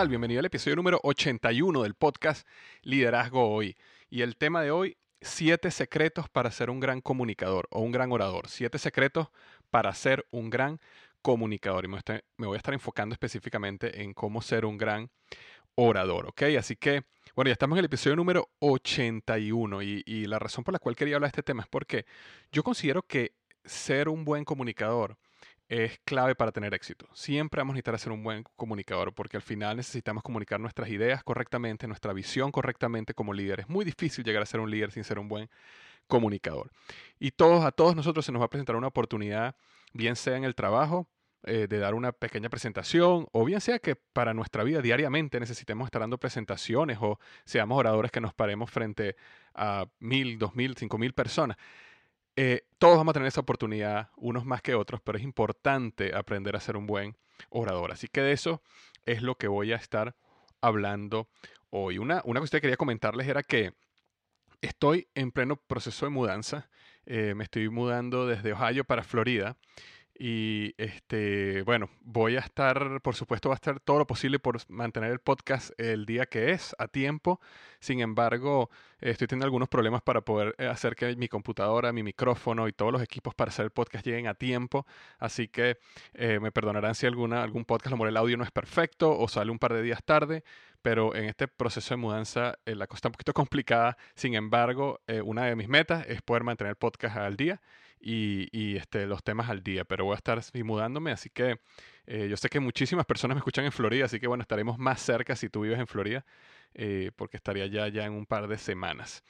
Tal? Bienvenido al episodio número 81 del podcast Liderazgo Hoy. Y el tema de hoy, siete secretos para ser un gran comunicador o un gran orador. Siete secretos para ser un gran comunicador. Y me, voy a estar enfocando específicamente en cómo ser un gran orador, ¿ok? Así que, bueno, ya estamos en el episodio número 81 y, y la razón por la cual quería hablar de este tema es porque yo considero que ser un buen comunicador es clave para tener éxito. Siempre vamos a necesitar ser un buen comunicador porque al final necesitamos comunicar nuestras ideas correctamente, nuestra visión correctamente como líder. Es muy difícil llegar a ser un líder sin ser un buen comunicador. Y todos, a todos nosotros se nos va a presentar una oportunidad, bien sea en el trabajo, eh, de dar una pequeña presentación, o bien sea que para nuestra vida diariamente necesitemos estar dando presentaciones o seamos oradores que nos paremos frente a mil, dos mil, cinco mil personas. Eh, todos vamos a tener esa oportunidad, unos más que otros, pero es importante aprender a ser un buen orador. Así que de eso es lo que voy a estar hablando hoy. Una, cosa que quería comentarles era que estoy en pleno proceso de mudanza. Eh, me estoy mudando desde Ohio para Florida y este, bueno, voy a estar, por supuesto, va a estar todo lo posible por mantener el podcast el día que es, a tiempo. Sin embargo, estoy teniendo algunos problemas para poder eh, hacer que mi computadora, mi micrófono y todos los equipos para hacer el podcast lleguen a tiempo. Así que eh, me perdonarán si alguna, algún podcast, lo el audio no es perfecto o sale un par de días tarde. Pero en este proceso de mudanza eh, la cosa está un poquito complicada. Sin embargo, una de mis metas es poder mantener el podcast al día y, este, los temas al día, pero voy a estar mudándome, así que eh, yo sé que muchísimas personas me escuchan en Florida, así que bueno, estaremos más cerca si tú vives en Florida, eh, porque estaría ya, ya en un par de semanas.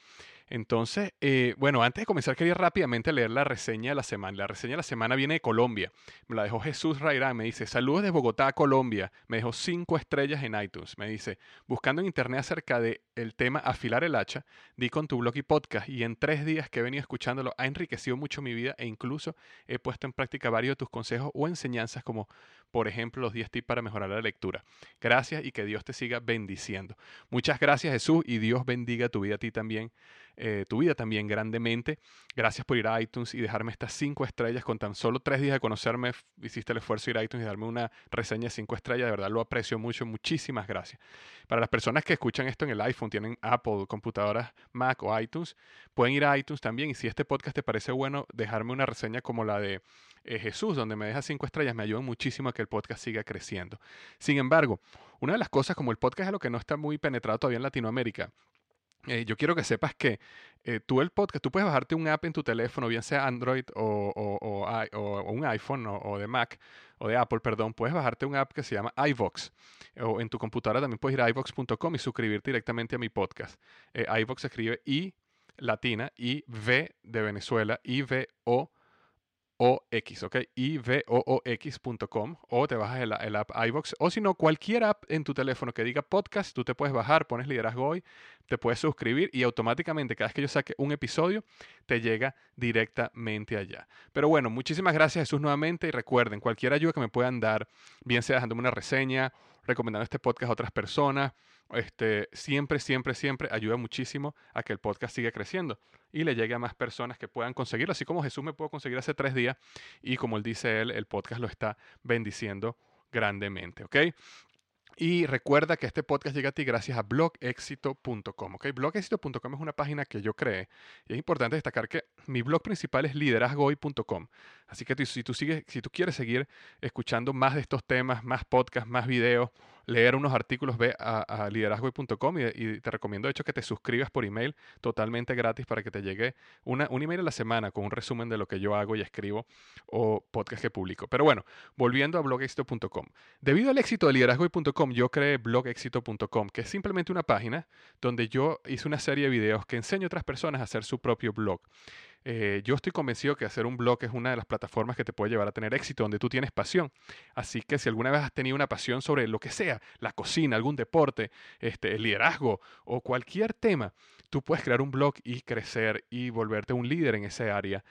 Entonces, eh, bueno, antes de comenzar quería rápidamente leer la reseña de la semana. La reseña de la semana viene de Colombia. Me la dejó Jesús Rairán. Me dice, saludos de Bogotá Colombia. Me dejó cinco estrellas en iTunes. Me dice, buscando en internet acerca del el tema afilar el hacha, di con tu blog y podcast y en tres días que he venido escuchándolo ha enriquecido mucho mi vida e incluso he puesto en práctica varios de tus consejos o enseñanzas como por ejemplo, los 10 tips para mejorar la lectura. Gracias y que Dios te siga bendiciendo. Muchas gracias Jesús y Dios bendiga tu vida a ti también, eh, tu vida también grandemente. Gracias por ir a iTunes y dejarme estas 5 estrellas. Con tan solo 3 días de conocerme, hiciste el esfuerzo de ir a iTunes y darme una reseña de 5 estrellas. De verdad lo aprecio mucho. Muchísimas gracias. Para las personas que escuchan esto en el iPhone, tienen Apple, computadoras Mac o iTunes, pueden ir a iTunes también. Y si este podcast te parece bueno, dejarme una reseña como la de eh, Jesús, donde me deja cinco estrellas, me ayuda muchísimo a que el podcast siga creciendo. Sin embargo, una de las cosas, como el podcast es lo que no está muy penetrado todavía en Latinoamérica, eh, yo quiero que sepas que eh, tú el podcast, tú puedes bajarte un app en tu teléfono, bien sea Android o, un iPhone o, de Mac o de Apple, perdón, puedes bajarte un app que se llama iVox. O en tu computadora también puedes ir a iVox.com y suscribirte directamente a mi podcast. iVox se escribe I latina, I V de Venezuela, I V O X, ¿ok? ivoox.com o te bajas el, app iBox o si no, cualquier app en tu teléfono que diga podcast, tú te puedes bajar, pones liderazgo hoy, te puedes suscribir y automáticamente cada vez que yo saque un episodio te llega directamente allá. Pero bueno, muchísimas gracias Jesús nuevamente y recuerden, cualquier ayuda que me puedan dar, bien sea dejándome una reseña, recomendando este podcast a otras personas, este, siempre, siempre, siempre ayuda muchísimo a que el podcast siga creciendo y le llegue a más personas que puedan conseguirlo, así como Jesús me pudo conseguir hace tres días y como él dice él, el podcast lo está bendiciendo grandemente, ¿ok? Y recuerda que este podcast llega a ti gracias a blogexito.com. ¿okay? Blogexito.com es una página que yo creé y es importante destacar que mi blog principal es liderazgoy.com. Así que si tú, sigues, si tú quieres seguir escuchando más de estos temas, más podcasts, más videos, leer unos artículos, ve a, a y, te recomiendo de hecho que te suscribas por email totalmente gratis para que te llegue una, un email a la semana con un resumen de lo que yo hago y escribo o podcast que publico. Pero bueno, volviendo a blogexito.com. Debido al éxito de liderazgoy.com, yo creé blogexito.com, que es simplemente una página donde yo hice una serie de videos que enseño a otras personas a hacer su propio blog. Eh, yo estoy convencido que hacer un blog es una de las plataformas que te puede llevar a tener éxito, donde tú tienes pasión. Así que si alguna vez has tenido una pasión sobre lo que sea, la cocina, algún deporte, este, el liderazgo o cualquier tema, tú puedes crear un blog y crecer y volverte un líder en ese área.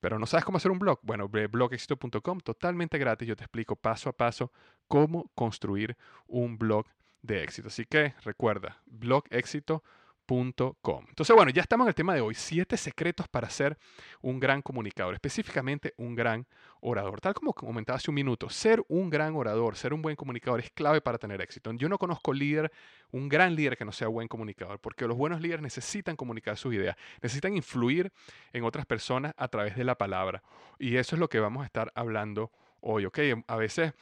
Pero no sabes cómo hacer un blog. Bueno, blogexito.com, totalmente gratis. Yo te explico paso a paso cómo construir un blog de éxito. Así que recuerda, blogexito.com entonces, bueno, ya estamos en el tema de hoy. Siete secretos para ser un gran comunicador, específicamente un gran orador. Tal como comentaba hace un minuto, ser un gran orador, ser un buen comunicador es clave para tener éxito. Yo no conozco líder, un gran líder que no sea buen comunicador, porque los buenos líderes necesitan comunicar sus ideas, necesitan influir en otras personas a través de la palabra. Y eso es lo que vamos a estar hablando hoy, ¿ok? A veces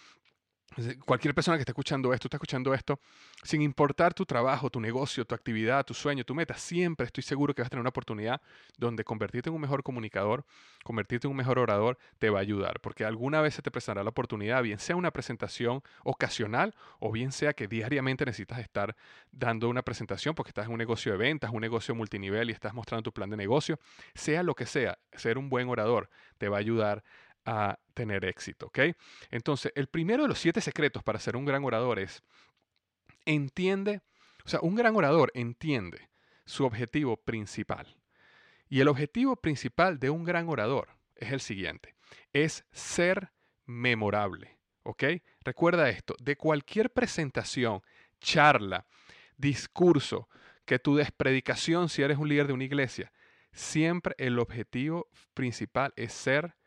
Cualquier persona que esté escuchando esto, está escuchando esto, sin importar tu trabajo, tu negocio, tu actividad, tu sueño, tu meta, siempre estoy seguro que vas a tener una oportunidad donde convertirte en un mejor comunicador, convertirte en un mejor orador, te va a ayudar, porque alguna vez se te presentará la oportunidad, bien sea una presentación ocasional o bien sea que diariamente necesitas estar dando una presentación porque estás en un negocio de ventas, un negocio multinivel y estás mostrando tu plan de negocio, sea lo que sea, ser un buen orador te va a ayudar a tener éxito. Entonces, el primero de los siete secretos para ser un gran orador es, entiende, o sea, un gran orador entiende su objetivo principal. Y el objetivo principal de un gran orador es el siguiente, es ser memorable, ¿ok? Recuerda esto, de cualquier presentación, charla, discurso, que tú des predicación si eres un líder de una iglesia, siempre el objetivo principal es ser memorable.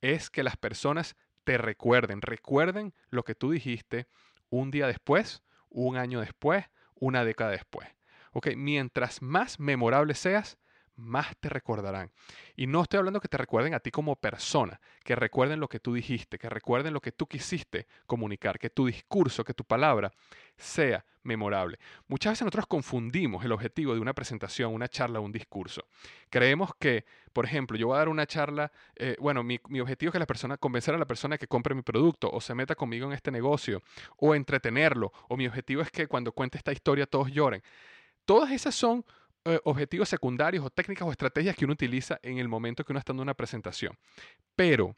Es que las personas te recuerden, recuerden lo que tú dijiste un día después, un año después, una década después. Ok, mientras más memorable seas, más te recordarán. Y no estoy hablando que te recuerden a ti como persona, que recuerden lo que tú dijiste, que recuerden lo que tú quisiste comunicar, que tu discurso, que tu palabra sea memorable. Muchas veces nosotros confundimos el objetivo de una presentación, una charla un discurso. Creemos que, por ejemplo, yo voy a dar una charla, eh, bueno, mi, mi, objetivo es que la persona, convencer a la persona que compre mi producto o se meta conmigo en este negocio o entretenerlo, o mi objetivo es que cuando cuente esta historia todos lloren. Todas esas son eh, objetivos secundarios o técnicas o estrategias que uno utiliza en el momento que uno está dando una presentación. Pero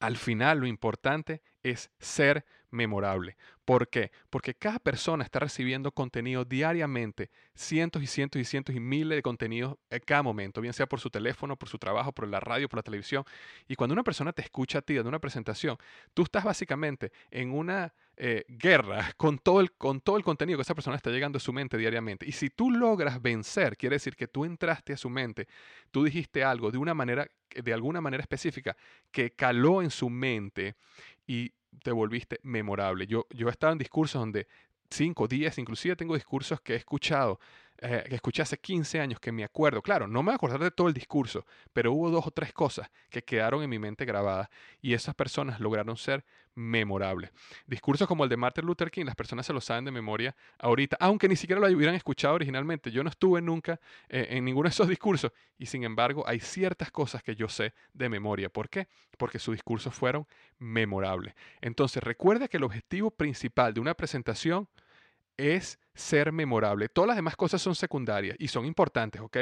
al final lo importante es ser memorable. ¿Por qué? Porque cada persona está recibiendo contenido diariamente, cientos y cientos y cientos y miles de contenidos en cada momento, bien sea por su teléfono, por su trabajo, por la radio, por la televisión. Y cuando una persona te escucha a ti en una presentación, tú estás básicamente en una eh, guerra con todo, el, con todo el contenido que esa persona está llegando a su mente diariamente. Y si tú logras vencer, quiere decir que tú entraste a su mente, tú dijiste algo de una manera, de alguna manera específica que caló en su mente y te volviste memorable. Yo, yo he estado en discursos donde 5, 10, inclusive tengo discursos que he escuchado eh, que escuché hace 15 años, que me acuerdo, claro, no me voy a acordar de todo el discurso, pero hubo dos o tres cosas que quedaron en mi mente grabadas y esas personas lograron ser memorables. Discursos como el de Martin Luther King, las personas se lo saben de memoria ahorita, aunque ni siquiera lo hubieran escuchado originalmente. Yo no estuve nunca eh, en ninguno de esos discursos y sin embargo hay ciertas cosas que yo sé de memoria. ¿Por qué? Porque sus discursos fueron memorables. Entonces recuerda que el objetivo principal de una presentación es ser memorable. Todas las demás cosas son secundarias y son importantes, ¿ok?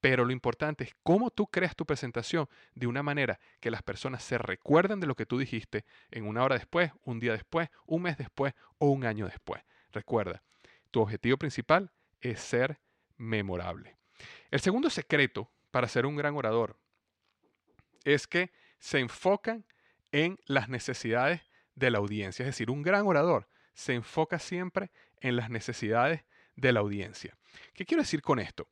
pero lo importante es cómo tú creas tu presentación de una manera que las personas se recuerden de lo que tú dijiste en una hora después, un día después, un mes después o un año después. Recuerda, tu objetivo principal es ser memorable. El segundo secreto para ser un gran orador es que se enfocan en las necesidades de la audiencia. Es decir, un gran orador se enfoca siempre en las necesidades de la audiencia. ¿Qué quiero decir con esto?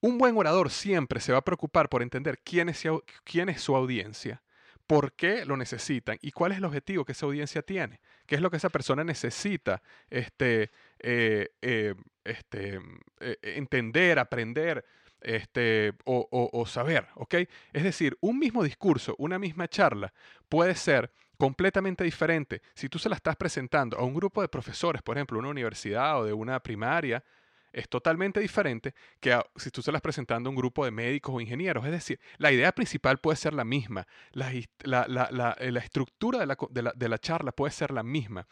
Un buen orador siempre se va a preocupar por entender quién es, quién es su audiencia, por qué lo necesitan y cuál es el objetivo que esa audiencia tiene, qué es lo que esa persona necesita este, eh, eh, este, eh, entender, aprender este, o, o, saber. Es decir, un mismo discurso, una misma charla puede ser completamente diferente. Si tú se la estás presentando a un grupo de profesores, por ejemplo, una universidad o de una primaria, es totalmente diferente que si tú se las presentando a un grupo de médicos o ingenieros. Es decir, la idea principal puede ser la misma, la, eh, estructura de la, de la charla puede ser la misma,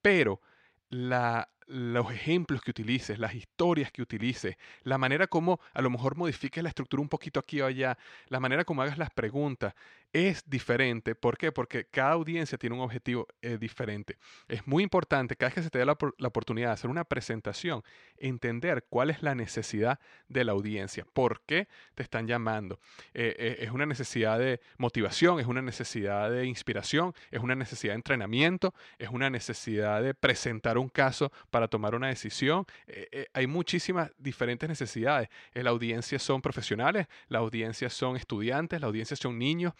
pero la, los ejemplos que utilices, las historias que utilices, la manera como a lo mejor modifiques la estructura un poquito aquí o allá, la manera como hagas las preguntas, es diferente. ¿Por qué? Porque cada audiencia tiene un objetivo eh, diferente. Es muy importante, cada vez que se te dé la, oportunidad de hacer una presentación, entender cuál es la necesidad de la audiencia, por qué te están llamando. Eh, eh, es una necesidad de motivación, es una necesidad de inspiración, es una necesidad de entrenamiento, es una necesidad de presentar un caso para para tomar una decisión. Eh, eh, hay muchísimas diferentes necesidades. La audiencia son profesionales, la audiencia son estudiantes, la audiencia son niños.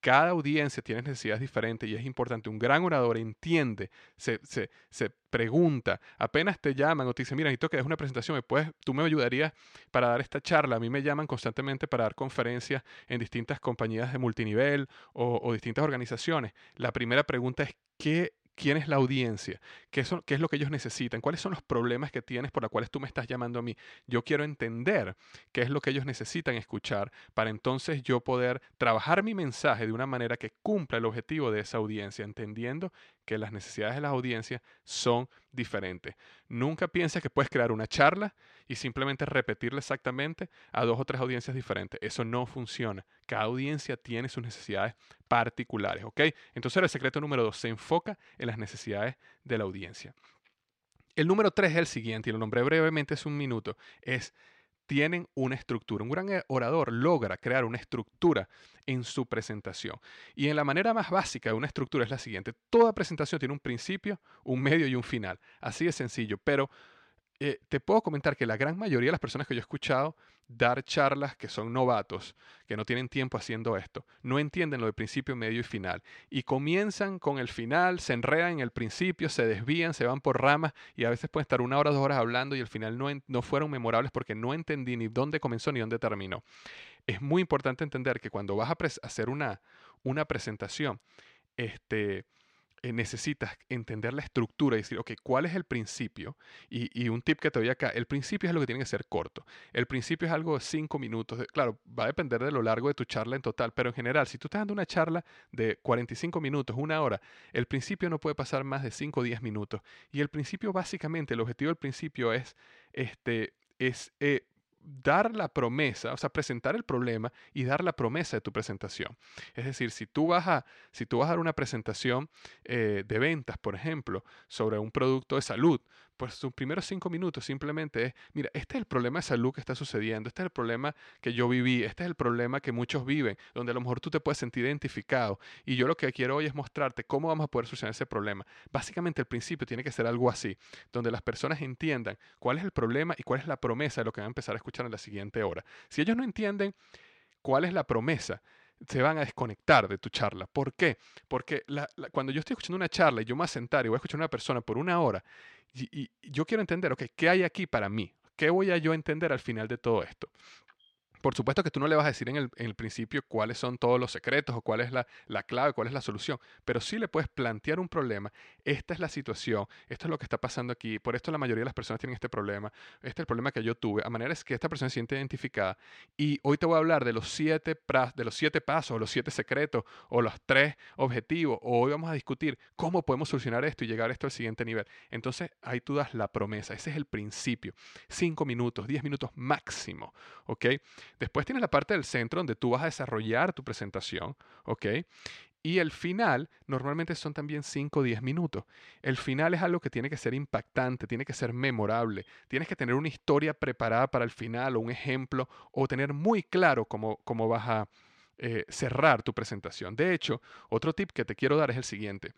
Cada audiencia tiene necesidades diferentes y es importante. Un gran orador entiende, se pregunta, apenas te llaman o te dicen, mira, necesito que des una presentación, ¿me puedes, tú me ayudarías para dar esta charla. A mí me llaman constantemente para dar conferencias en distintas compañías de multinivel o, o distintas organizaciones. La primera pregunta es, ¿qué quién es la audiencia, ¿Qué, es lo que ellos necesitan, cuáles son los problemas que tienes por los cuales tú me estás llamando a mí. Yo quiero entender qué es lo que ellos necesitan escuchar para entonces yo poder trabajar mi mensaje de una manera que cumpla el objetivo de esa audiencia, entendiendo que las necesidades de la audiencia son diferentes. Nunca pienses que puedes crear una charla y simplemente repetirla exactamente a dos o tres audiencias diferentes. Eso no funciona. Cada audiencia tiene sus necesidades particulares, ¿ok? Entonces el secreto número dos se enfoca en las necesidades de la audiencia. El número tres es el siguiente, y lo nombré brevemente es un minuto, es tienen una estructura. Un gran orador logra crear una estructura en su presentación. Y en la manera más básica de una estructura es la siguiente. Toda presentación tiene un principio, un medio y un final. Así de sencillo. Pero eh, te puedo comentar que la gran mayoría de las personas que yo he escuchado dar charlas que son novatos, que no tienen tiempo haciendo esto, no entienden lo de principio, medio y final. Y comienzan con el final, se enredan en el principio, se desvían, se van por ramas y a veces pueden estar una hora, dos horas hablando y al final no, no fueron memorables porque no entendí ni dónde comenzó ni dónde terminó. Es muy importante entender que cuando vas a hacer una, una presentación, este, eh, necesitas entender la estructura y decir, ok, ¿cuál es el principio? Y, un tip que te doy acá, el principio es lo que tiene que ser corto. El principio es algo de cinco minutos. Claro, va a depender de lo largo de tu charla en total, pero en general, si tú estás dando una charla de 45 minutos, una hora, el principio no puede pasar más de 5 o 10 minutos. Y el principio, básicamente, el objetivo del principio es, este, es eh, dar la promesa, o sea, presentar el problema y dar la promesa de tu presentación. Es decir, si tú vas a, si tú vas a dar una presentación eh, de ventas, por ejemplo, sobre un producto de salud, pues sus primeros cinco minutos simplemente es, mira, este es el problema de salud que está sucediendo, este es el problema que yo viví, este es el problema que muchos viven, donde a lo mejor tú te puedes sentir identificado. Y yo lo que quiero hoy es mostrarte cómo vamos a poder solucionar ese problema. Básicamente el principio tiene que ser algo así, donde las personas entiendan cuál es el problema y cuál es la promesa de lo que van a empezar a escuchar en la siguiente hora. Si ellos no entienden cuál es la promesa, se van a desconectar de tu charla. ¿Por qué? Porque cuando yo estoy escuchando una charla y yo me voy a sentar y voy a escuchar a una persona por una hora y, yo quiero entender, ¿qué hay aquí para mí? ¿Qué voy a yo entender al final de todo esto? Por supuesto que tú no le vas a decir en el, principio cuáles son todos los secretos o cuál es la, la, clave, cuál es la solución, pero sí le puedes plantear un problema. Esta es la situación, esto es lo que está pasando aquí, por esto la mayoría de las personas tienen este problema, este es el problema que yo tuve, a manera es que esta persona se siente identificada. Y hoy te voy a hablar de los siete, de los siete pasos, los siete secretos, o los tres objetivos, o hoy vamos a discutir cómo podemos solucionar esto y llegar a esto al siguiente nivel. Entonces ahí tú das la promesa, ese es el principio. Cinco minutos, diez minutos máximo, ¿ok? Después tienes la parte del centro donde tú vas a desarrollar tu presentación, ¿ok? Y el final normalmente son también 5 o 10 minutos. El final es algo que tiene que ser impactante, tiene que ser memorable. Tienes que tener una historia preparada para el final o un ejemplo o tener muy claro cómo, cómo vas a eh, cerrar tu presentación. De hecho, otro tip que te quiero dar es el siguiente.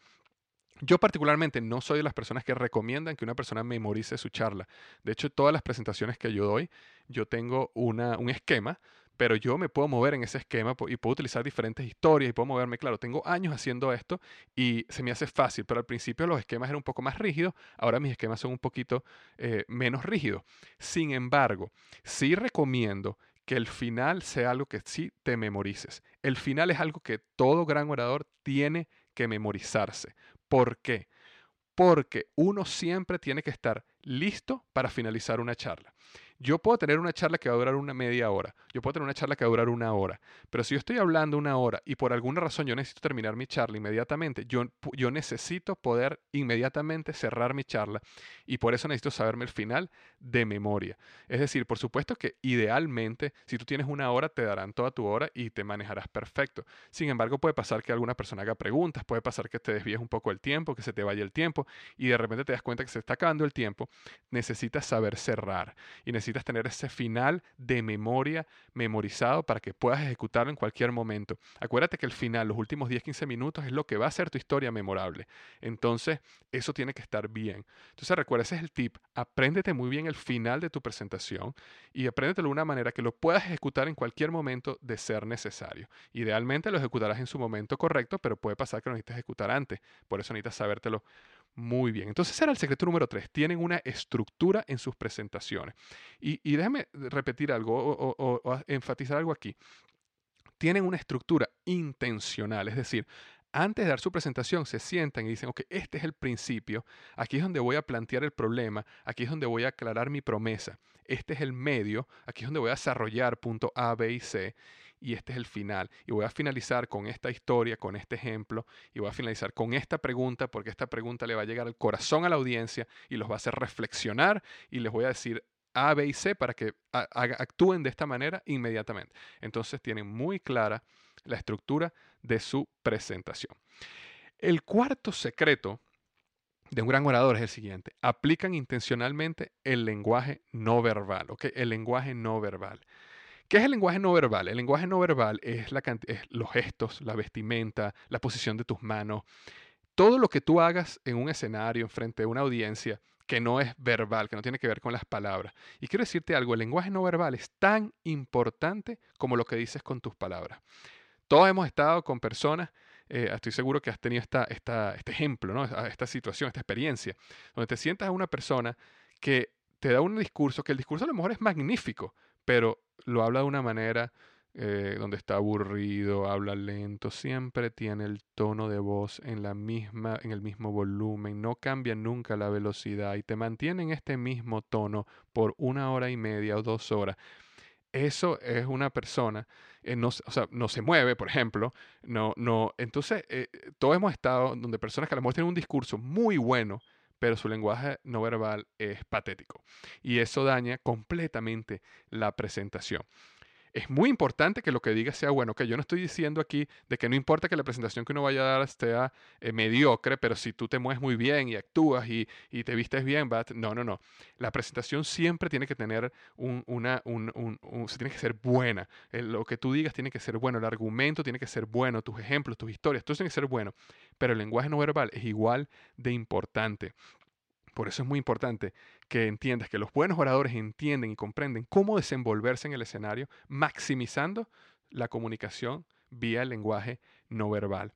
Yo particularmente no soy de las personas que recomiendan que una persona memorice su charla. De hecho, todas las presentaciones que yo doy, yo tengo una, un esquema, pero yo me puedo mover en ese esquema y puedo utilizar diferentes historias y puedo moverme. Claro, tengo años haciendo esto y se me hace fácil, pero al principio los esquemas eran un poco más rígidos, ahora mis esquemas son un poquito eh, menos rígidos. Sin embargo, sí recomiendo que el final sea algo que sí te memorices. El final es algo que todo gran orador tiene que memorizarse. ¿Por qué? Porque uno siempre tiene que estar listo para finalizar una charla. Yo puedo tener una charla que va a durar una media hora, yo puedo tener una charla que va a durar una hora, pero si yo estoy hablando una hora y por alguna razón yo necesito terminar mi charla inmediatamente, yo, yo necesito poder inmediatamente cerrar mi charla y por eso necesito saberme el final de memoria. Es decir, por supuesto que idealmente, si tú tienes una hora, te darán toda tu hora y te manejarás perfecto. Sin embargo, puede pasar que alguna persona haga preguntas, puede pasar que te desvíes un poco el tiempo, que se te vaya el tiempo y de repente te das cuenta que se está acabando el tiempo. Necesitas saber cerrar y necesitas tener ese final de memoria memorizado para que puedas ejecutarlo en cualquier momento. Acuérdate que el final, los últimos 10-15 minutos, es lo que va a hacer tu historia memorable. Entonces, eso tiene que estar bien. Entonces, recuerda, ese es el tip. Apréndete muy bien el final de tu presentación y apréndetelo de una manera que lo puedas ejecutar en cualquier momento de ser necesario. Idealmente lo ejecutarás en su momento correcto, pero puede pasar que lo necesites ejecutar antes. Por eso necesitas sabértelo muy bien. Entonces, ese era el secreto número 3. Tienen una estructura en sus presentaciones. Y, déjame repetir algo o, enfatizar algo aquí. Tienen una estructura intencional, es decir, antes de dar su presentación se sientan y dicen, ok, este es el principio, aquí es donde voy a plantear el problema, aquí es donde voy a aclarar mi promesa, este es el medio, aquí es donde voy a desarrollar punto A, B y C, y este es el final. Y voy a finalizar con esta historia, con este ejemplo, y voy a finalizar con esta pregunta, porque esta pregunta le va a llegar al corazón a la audiencia y los va a hacer reflexionar y les voy a decir a, B y C para que actúen de esta manera inmediatamente. Entonces tienen muy clara la estructura de su presentación. El cuarto secreto de un gran orador es el siguiente. Aplican intencionalmente el lenguaje no verbal, ¿ok? El lenguaje no verbal. ¿Qué es el lenguaje no verbal? El lenguaje no verbal es, la, los gestos, la vestimenta, la posición de tus manos, todo lo que tú hagas en un escenario, frente a una audiencia, que no es verbal, que no tiene que ver con las palabras. Y quiero decirte algo, el lenguaje no verbal es tan importante como lo que dices con tus palabras. Todos hemos estado con personas, eh, estoy seguro que has tenido esta, este ejemplo, esta situación, esta experiencia, donde te sientas a una persona que te da un discurso, que el discurso a lo mejor es magnífico, pero lo habla de una manera eh, donde está aburrido, habla lento, siempre tiene el tono de voz en, la misma, en el mismo volumen, no cambia nunca la velocidad y te mantiene en este mismo tono por una hora y media o dos horas. Eso es una persona, eh, no, o sea, no se mueve, por ejemplo, no, no, entonces eh, todos hemos estado donde personas que a lo mejor tienen un discurso muy bueno, pero su lenguaje no verbal es patético. Y eso daña completamente la presentación es muy importante que lo que diga sea bueno. Que yo no estoy diciendo aquí de que no importa que la presentación que uno vaya a dar sea eh, mediocre, pero si tú te mueves muy bien y actúas y, te vistes bien, no, no, no. La presentación siempre tiene que tener un, una, un, tiene que ser buena. lo que tú digas tiene que ser bueno, el argumento tiene que ser bueno, tus ejemplos, tus historias, todo tiene que ser bueno. Pero el lenguaje no verbal es igual de importante. Por eso es muy importante que entiendas que los buenos oradores entienden y comprenden cómo desenvolverse en el escenario, maximizando la comunicación vía el lenguaje no verbal.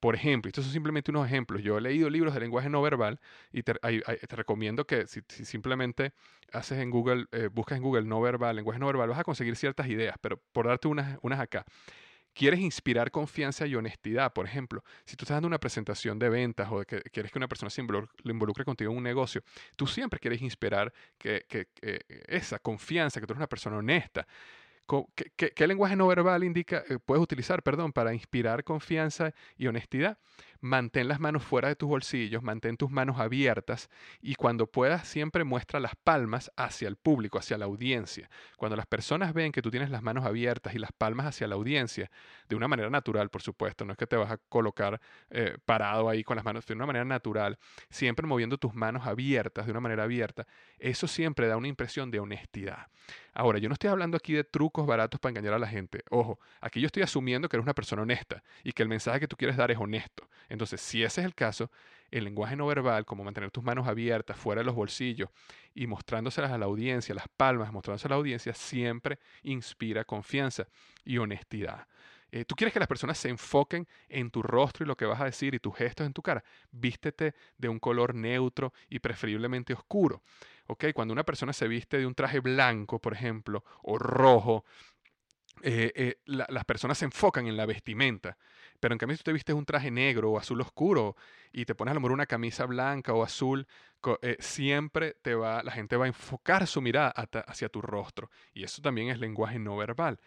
Por ejemplo, estos son simplemente unos ejemplos. Yo he leído libros de lenguaje no verbal y te, recomiendo que si, simplemente haces en Google, eh, buscas en Google no verbal, lenguaje no verbal, vas a conseguir ciertas ideas, pero por darte unas, unas acá. Quieres inspirar confianza y honestidad, por ejemplo, si tú estás dando una presentación de ventas o que quieres que una persona se involucre, contigo en un negocio, tú siempre quieres inspirar que, esa confianza, que tú eres una persona honesta. ¿Qué, lenguaje no verbal indica, eh, puedes utilizar, perdón, para inspirar confianza y honestidad? Mantén las manos fuera de tus bolsillos, mantén tus manos abiertas y cuando puedas siempre muestra las palmas hacia el público, hacia la audiencia. Cuando las personas ven que tú tienes las manos abiertas y las palmas hacia la audiencia, de una manera natural, por supuesto, no es que te vas a colocar eh, parado ahí con las manos, de una manera natural, siempre moviendo tus manos abiertas, de una manera abierta, eso siempre da una impresión de honestidad. Ahora, yo no estoy hablando aquí de trucos baratos para engañar a la gente. Ojo, aquí yo estoy asumiendo que eres una persona honesta y que el mensaje que tú quieres dar es honesto. Entonces, si ese es el caso, el lenguaje no verbal, como mantener tus manos abiertas fuera de los bolsillos y mostrándoselas a la audiencia, las palmas mostrándoselas a la audiencia, siempre inspira confianza y honestidad. Eh, tú quieres que las personas se enfoquen en tu rostro y lo que vas a decir y tus gestos en tu cara. Vístete de un color neutro y preferiblemente oscuro. Cuando una persona se viste de un traje blanco, por ejemplo, o rojo, eh, eh, las personas se enfocan en la vestimenta. Pero en cambio, si te vistes un traje negro o azul oscuro y te pones a lo mejor una camisa blanca o azul, siempre te va, la gente va a enfocar su mirada hacia tu rostro. Y eso también es lenguaje no verbal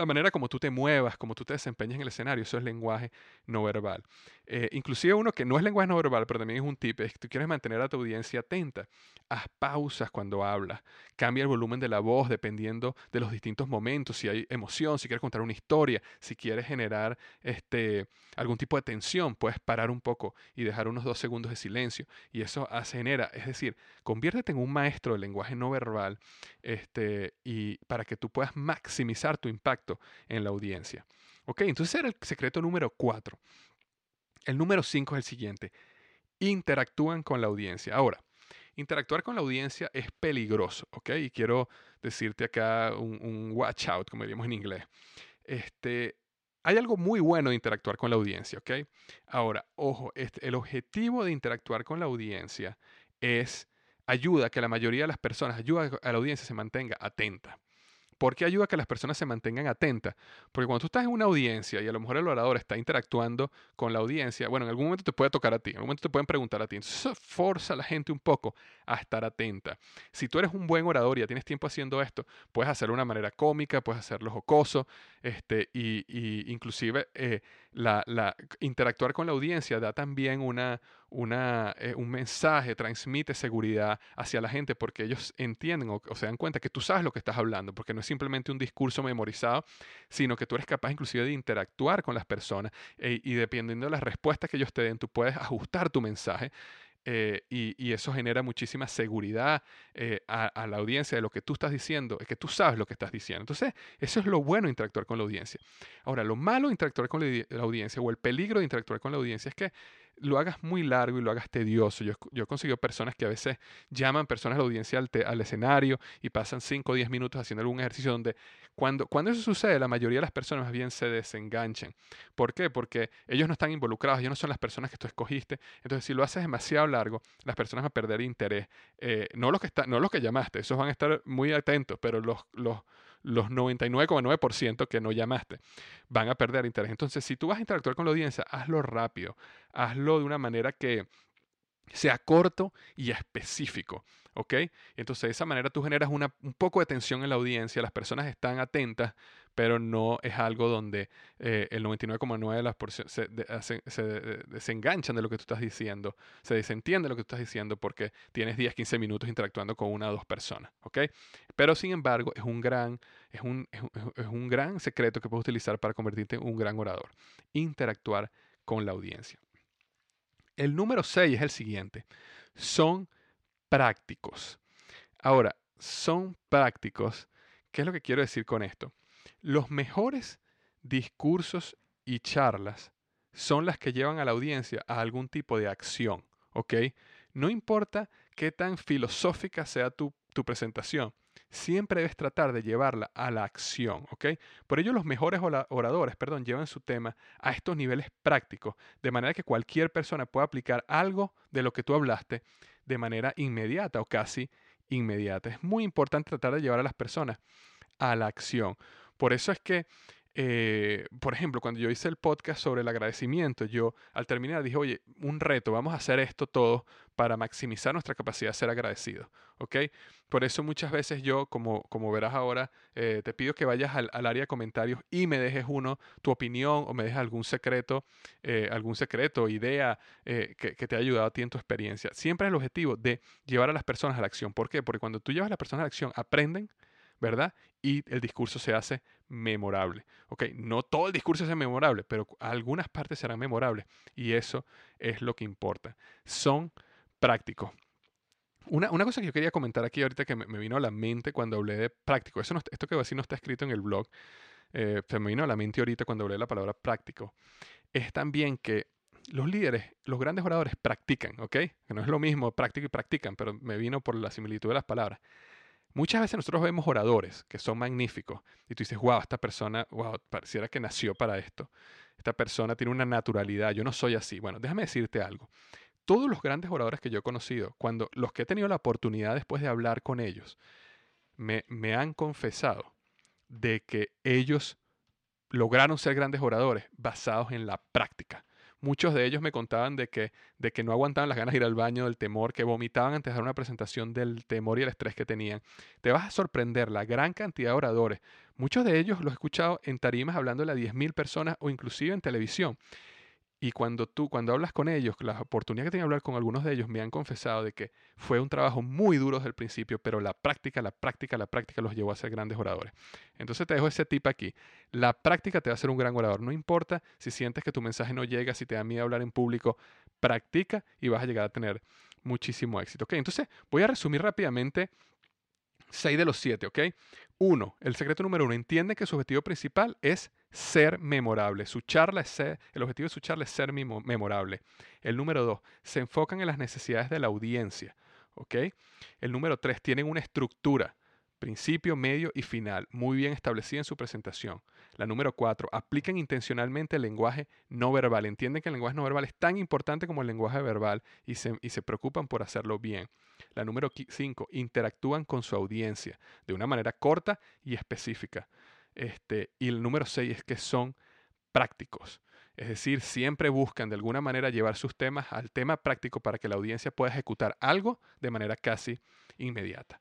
la manera como tú te muevas, como tú te desempeñas en el escenario, eso es lenguaje no verbal. Eh, inclusive uno que no es lenguaje no verbal, pero también es un tip, es que tú quieres mantener a tu audiencia atenta. Haz pausas cuando hablas, cambia el volumen de la voz dependiendo de los distintos momentos, si hay emoción, si quieres contar una historia, si quieres generar este, algún tipo de tensión, puedes parar un poco y dejar unos dos segundos de silencio y eso genera, es decir, conviértete en un maestro del lenguaje no verbal este, y para que tú puedas maximizar tu impacto en la audiencia. Ok, entonces era el secreto número cuatro. El número 5 es el siguiente. Interactúan con la audiencia. Ahora, interactuar con la audiencia es peligroso, ¿ok? Y quiero decirte acá un, watch out, como diríamos en inglés. Este, hay algo muy bueno de interactuar con la audiencia, ¿ok? Ahora, ojo, este, el objetivo de interactuar con la audiencia es ayuda a que la mayoría de las personas, ayuda a la audiencia se mantenga atenta. ¿Por qué ayuda a que las personas se mantengan atentas? Porque cuando tú estás en una audiencia y a lo mejor el orador está interactuando con la audiencia, bueno, en algún momento te puede tocar a ti, en algún momento te pueden preguntar a ti. Entonces eso forza a la gente un poco a estar atenta. Si tú eres un buen orador y ya tienes tiempo haciendo esto, puedes hacerlo de una manera cómica, puedes hacerlo jocoso, este, y, inclusive eh, la, interactuar con la audiencia da también una, eh, un mensaje, transmite seguridad hacia la gente porque ellos entienden o, se dan cuenta que tú sabes lo que estás hablando, porque no es simplemente un discurso memorizado, sino que tú eres capaz inclusive de interactuar con las personas eh, y dependiendo de las respuestas que ellos te den, tú puedes ajustar tu mensaje eh, y, eso genera muchísima seguridad a, la audiencia de lo que tú estás diciendo, es que tú sabes lo que estás diciendo. Entonces, eso es lo bueno de interactuar con la audiencia. Ahora, lo malo de interactuar con la audiencia o el peligro de interactuar con la audiencia es que lo hagas muy largo y lo hagas tedioso. Yo, yo he conseguido personas que a veces llaman personas a la audiencia al, al escenario y pasan 5 o 10 minutos haciendo algún ejercicio donde cuando, cuando eso sucede, la mayoría de las personas más bien se desenganchan. ¿Por qué? Porque ellos no están involucrados, ellos no son las personas que tú escogiste. Entonces, si lo haces demasiado largo, las personas van a perder interés. Eh, no, los que está, no los que llamaste, esos van a estar muy atentos, pero los, los los 99,9% que no llamaste van a perder interés. Entonces, si tú vas a interactuar con la audiencia, hazlo rápido, hazlo de una manera que sea corto y específico, ¿ok? Entonces de esa manera tú generas un poco de tensión en la audiencia, las personas están atentas, pero no es algo donde eh, el 99,9% de las se, se, desenganchan de lo que tú estás diciendo, se desentiende de lo que tú estás diciendo porque tienes 10, 15 minutos interactuando con una o dos personas, ¿ok? Pero sin embargo es un gran, es un, es un gran secreto que puedes utilizar para convertirte en un gran orador, interactuar con la audiencia. El número 6 es el siguiente. Son prácticos. Ahora, son prácticos. ¿Qué es lo que quiero decir con esto? Los mejores discursos y charlas son las que llevan a la audiencia a algún tipo de acción, ¿ok? No importa qué tan filosófica sea tu, tu presentación, siempre debes tratar de llevarla a la acción, ¿ok? Por ello los mejores oradores, perdón, llevan su tema a estos niveles prácticos, de manera que cualquier persona pueda aplicar algo de lo que tú hablaste de manera inmediata o casi inmediata. Es muy importante tratar de llevar a las personas a la acción. Por eso es que eh, por ejemplo, cuando yo hice el podcast sobre el agradecimiento, yo al terminar dije, oye, un reto, vamos a hacer esto todo para maximizar nuestra capacidad de ser agradecidos, ¿ok? Por eso muchas veces yo, como, como verás ahora, eh, te pido que vayas al, área de comentarios y me dejes uno, tu opinión o me dejes algún secreto, eh, algún secreto, idea que, que, te ha ayudado a ti en tu experiencia. Siempre es el objetivo de llevar a las personas a la acción. ¿Por qué? Porque cuando tú llevas a las personas a la acción, aprenden, ¿verdad? Y el discurso se hace memorable. Ok, no todo el discurso es memorable, pero algunas partes serán memorables y eso es lo que importa. Son prácticos. Una, cosa que yo quería comentar aquí ahorita que me, vino a la mente cuando hablé de práctico, eso esto que voy a decir no está escrito en el blog, eh, se me vino a la mente ahorita cuando hablé de la palabra práctico, es también que los líderes, los grandes oradores practican, ¿ok? Que no es lo mismo práctico y practican, pero me vino por la similitud de las palabras. Muchas veces nosotros vemos oradores que son magníficos y tú dices, wow, esta persona, wow, pareciera que nació para esto. Esta persona tiene una naturalidad, yo no soy así. Bueno, déjame decirte algo. Todos los grandes oradores que yo he conocido, cuando los que he tenido la oportunidad después de hablar con ellos, me, me han confesado de que ellos lograron ser grandes oradores basados en la práctica. Muchos de ellos me contaban de que, de que no aguantaban las ganas de ir al baño, del temor, que vomitaban antes de dar una presentación, del temor y el estrés que tenían. Te vas a sorprender la gran cantidad de oradores. Muchos de ellos los he escuchado en tarimas hablándole a 10.000 personas o inclusive en televisión. Y cuando tú, cuando hablas con ellos, la oportunidad que tengo de hablar con algunos de ellos, me han confesado de que fue un trabajo muy duro desde el principio, pero la práctica, la práctica, la práctica los llevó a ser grandes oradores. Entonces te dejo ese tip aquí. La práctica te va a hacer un gran orador. No importa si sientes que tu mensaje no llega, si te da miedo hablar en público, practica y vas a llegar a tener muchísimo éxito. Ok, entonces voy a resumir rápidamente 6 de los 7, ¿ok? Uno, el secreto número uno, entiende que su objetivo principal es ser memorable. Su charla es el objetivo de su charla es ser memorable. El número dos, se enfocan en las necesidades de la audiencia. ¿ok? El número tres, tienen una estructura, principio, medio y final, muy bien establecida en su presentación. La número cuatro, aplican intencionalmente el lenguaje no verbal. Entienden que el lenguaje no verbal es tan importante como el lenguaje verbal y se, y se preocupan por hacerlo bien. La número cinco, interactúan con su audiencia de una manera corta y específica. Este, y el número seis es que son prácticos. Es decir, siempre buscan de alguna manera llevar sus temas al tema práctico para que la audiencia pueda ejecutar algo de manera casi inmediata.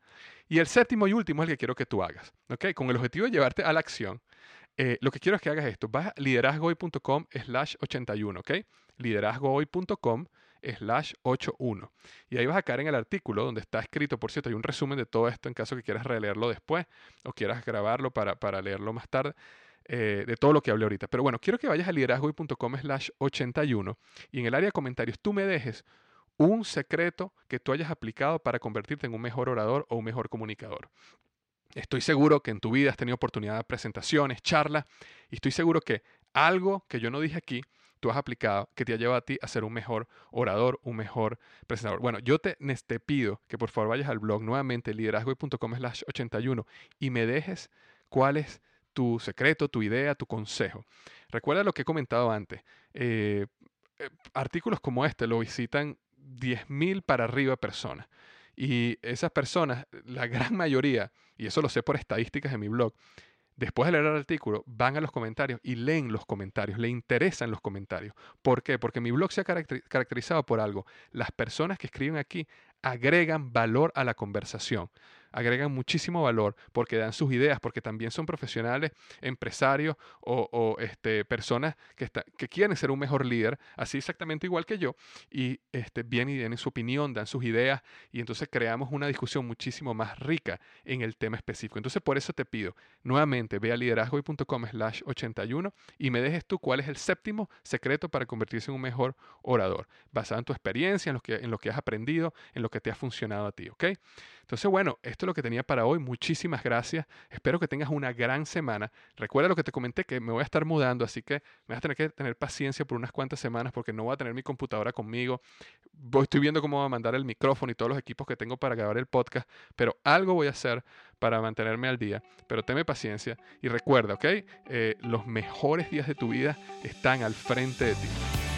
Y el séptimo y último es el que quiero que tú hagas. ¿okay? Con el objetivo de llevarte a la acción, eh, lo que quiero es que hagas esto. Vas a liderazgohoy.com slash 81, ¿ok? liderazgohoy.com slash 81. Y ahí vas a caer en el artículo donde está escrito, por cierto, hay un resumen de todo esto en caso que quieras releerlo después o quieras grabarlo para, para leerlo más tarde. Eh, de todo lo que hablé ahorita. Pero bueno, quiero que vayas a liderazgoy.com slash 81 y en el área de comentarios tú me dejes un secreto que tú hayas aplicado para convertirte en un mejor orador o un mejor comunicador. Estoy seguro que en tu vida has tenido oportunidad de presentaciones, charlas, y estoy seguro que algo que yo no dije aquí tú has aplicado que te ha llevado a ti a ser un mejor orador, un mejor presentador. Bueno, yo te, te pido que por favor vayas al blog nuevamente, liderazgo.com slash 81 y me dejes cuál es tu secreto, tu idea, tu consejo. Recuerda lo que he comentado antes. Eh, eh, artículos como este lo visitan 10.000 para arriba personas. Y esas personas, la gran mayoría, y eso lo sé por estadísticas de mi blog, después de leer el artículo, van a los comentarios y leen los comentarios, le interesan los comentarios. ¿Por qué? Porque mi blog se ha caracterizado por algo. Las personas que escriben aquí agregan valor a la conversación agregan muchísimo valor porque dan sus ideas, porque también son profesionales, empresarios o, este, personas que, que quieren ser un mejor líder, así exactamente igual que yo, y este, vienen y dan su opinión, dan sus ideas, y entonces creamos una discusión muchísimo más rica en el tema específico. Entonces, por eso te pido, nuevamente, ve a liderazgoy.com slash 81 y me dejes tú cuál es el séptimo secreto para convertirse en un mejor orador, basado en tu experiencia, en lo que, en lo que has aprendido, en lo que te ha funcionado a ti, ¿ok? Entonces, bueno, Esto es lo que tenía para hoy. Muchísimas gracias. Espero que tengas una gran semana. Recuerda lo que te comenté, que me voy a estar mudando, así que me vas a tener que tener paciencia por unas cuantas semanas porque no voy a tener mi computadora conmigo. Voy, estoy viendo cómo voy a mandar el micrófono y todos los equipos que tengo para grabar el podcast, pero algo voy a hacer para mantenerme al día. Pero teme paciencia y recuerda, ¿ok? Eh, los mejores días de tu vida están al frente de ti.